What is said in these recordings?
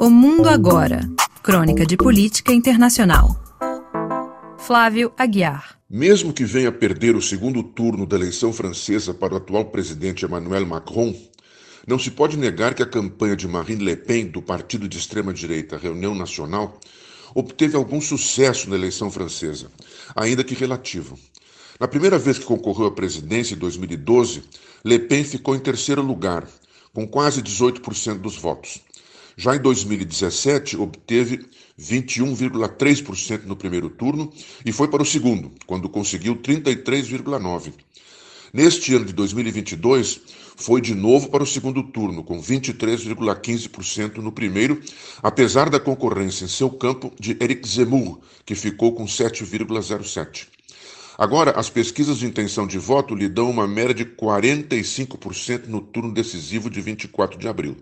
O Mundo Agora. Crônica de Política Internacional. Flávio Aguiar. Mesmo que venha perder o segundo turno da eleição francesa para o atual presidente Emmanuel Macron, não se pode negar que a campanha de Marine Le Pen, do partido de extrema-direita Reunião Nacional, obteve algum sucesso na eleição francesa, ainda que relativo. Na primeira vez que concorreu à presidência, em 2012, Le Pen ficou em terceiro lugar, com quase 18% dos votos. Já em 2017, obteve 21,3% no primeiro turno e foi para o segundo, quando conseguiu 33,9%. Neste ano de 2022, foi de novo para o segundo turno, com 23,15% no primeiro, apesar da concorrência em seu campo de Eric Zemmour, que ficou com 7,07%. Agora, as pesquisas de intenção de voto lhe dão uma média de 45% no turno decisivo de 24 de abril.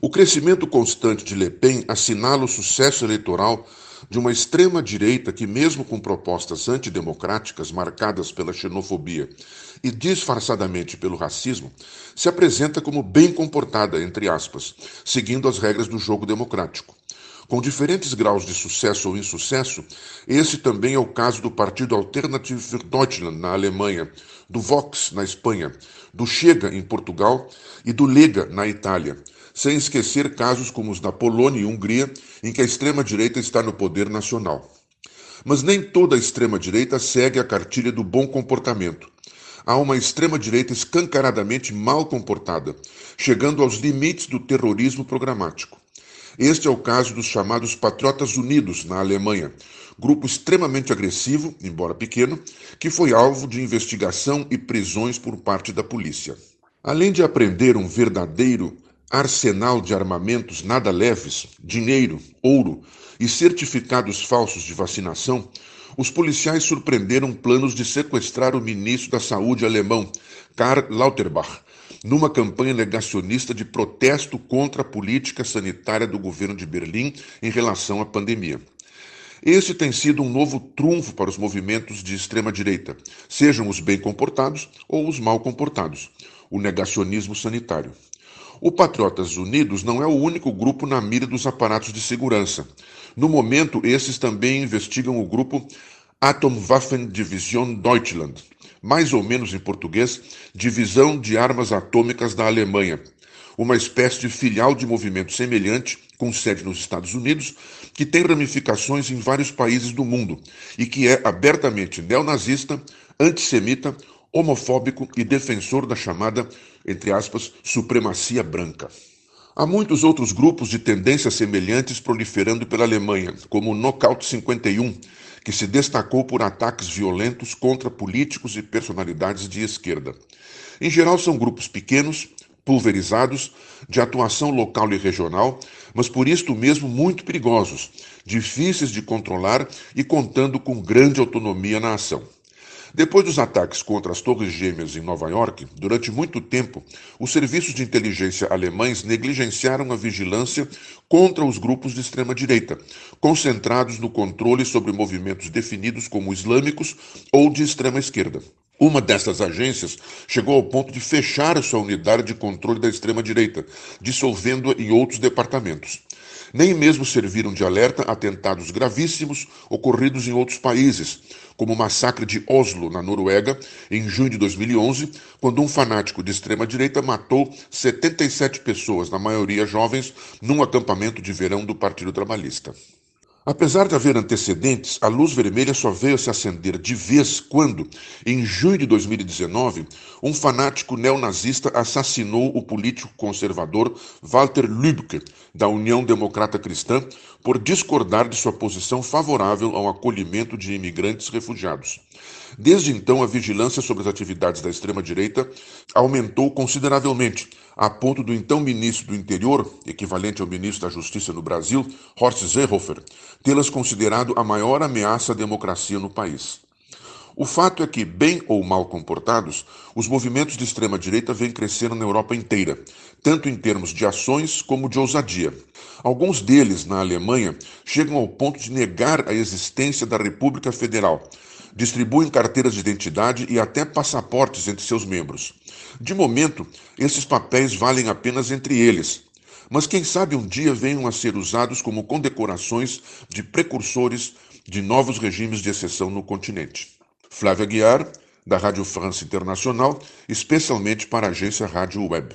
O crescimento constante de Le Pen assinala o sucesso eleitoral de uma extrema-direita que, mesmo com propostas antidemocráticas marcadas pela xenofobia e disfarçadamente pelo racismo, se apresenta como bem comportada, entre aspas, seguindo as regras do jogo democrático. Com diferentes graus de sucesso ou insucesso, esse também é o caso do Partido Alternative für Deutschland na Alemanha, do Vox na Espanha, do Chega em Portugal e do Lega na Itália, sem esquecer casos como os da Polônia e Hungria, em que a extrema-direita está no poder nacional. Mas nem toda a extrema-direita segue a cartilha do bom comportamento. Há uma extrema-direita escancaradamente mal comportada, chegando aos limites do terrorismo programático. Este é o caso dos chamados Patriotas Unidos, na Alemanha, grupo extremamente agressivo, embora pequeno, que foi alvo de investigação e prisões por parte da polícia. Além de aprender um verdadeiro arsenal de armamentos nada leves, dinheiro, ouro e certificados falsos de vacinação, os policiais surpreenderam planos de sequestrar o ministro da Saúde alemão, Karl Lauterbach, numa campanha negacionista de protesto contra a política sanitária do governo de Berlim em relação à pandemia. Esse tem sido um novo trunfo para os movimentos de extrema-direita, sejam os bem comportados ou os mal comportados, o negacionismo sanitário. O Patriotas Unidos não é o único grupo na mira dos aparatos de segurança. No momento, esses também investigam o grupo Atomwaffendivision Deutschland, mais ou menos em português, Divisão de Armas Atômicas da Alemanha, uma espécie de filial de movimento semelhante, com sede nos Estados Unidos, que tem ramificações em vários países do mundo e que é abertamente neonazista, antissemita, homofóbico e defensor da chamada, entre aspas, supremacia branca. Há muitos outros grupos de tendências semelhantes proliferando pela Alemanha, como o Knockout 51, que se destacou por ataques violentos contra políticos e personalidades de esquerda. Em geral, são grupos pequenos, pulverizados, de atuação local e regional, mas por isto mesmo muito perigosos, difíceis de controlar e contando com grande autonomia na ação. Depois dos ataques contra as Torres Gêmeas em Nova York, durante muito tempo, os serviços de inteligência alemães negligenciaram a vigilância contra os grupos de extrema-direita, concentrados no controle sobre movimentos definidos como islâmicos ou de extrema-esquerda. Uma dessas agências chegou ao ponto de fechar sua unidade de controle da extrema-direita, dissolvendo-a em outros departamentos. Nem mesmo serviram de alerta atentados gravíssimos ocorridos em outros países, como o massacre de Oslo, na Noruega, em junho de 2011, quando um fanático de extrema-direita matou 77 pessoas, na maioria jovens, num acampamento de verão do Partido Trabalhista. Apesar de haver antecedentes, a luz vermelha só veio se acender de vez quando, em junho de 2019, um fanático neonazista assassinou o político conservador Walter Lübcke, da União Democrata Cristã, por discordar de sua posição favorável ao acolhimento de imigrantes refugiados. Desde então, a vigilância sobre as atividades da extrema-direita aumentou consideravelmente, a ponto do então ministro do Interior, equivalente ao ministro da Justiça no Brasil, Horst Seehofer, tê-las considerado a maior ameaça à democracia no país. O fato é que, bem ou mal comportados, os movimentos de extrema-direita vêm crescendo na Europa inteira, tanto em termos de ações como de ousadia. Alguns deles, na Alemanha, chegam ao ponto de negar a existência da República Federal, distribuem carteiras de identidade e até passaportes entre seus membros. De momento, esses papéis valem apenas entre eles, mas quem sabe um dia venham a ser usados como condecorações de precursores de novos regimes de exceção no continente. Flávia Guiar, da Rádio France Internacional, especialmente para a agência Rádio Web.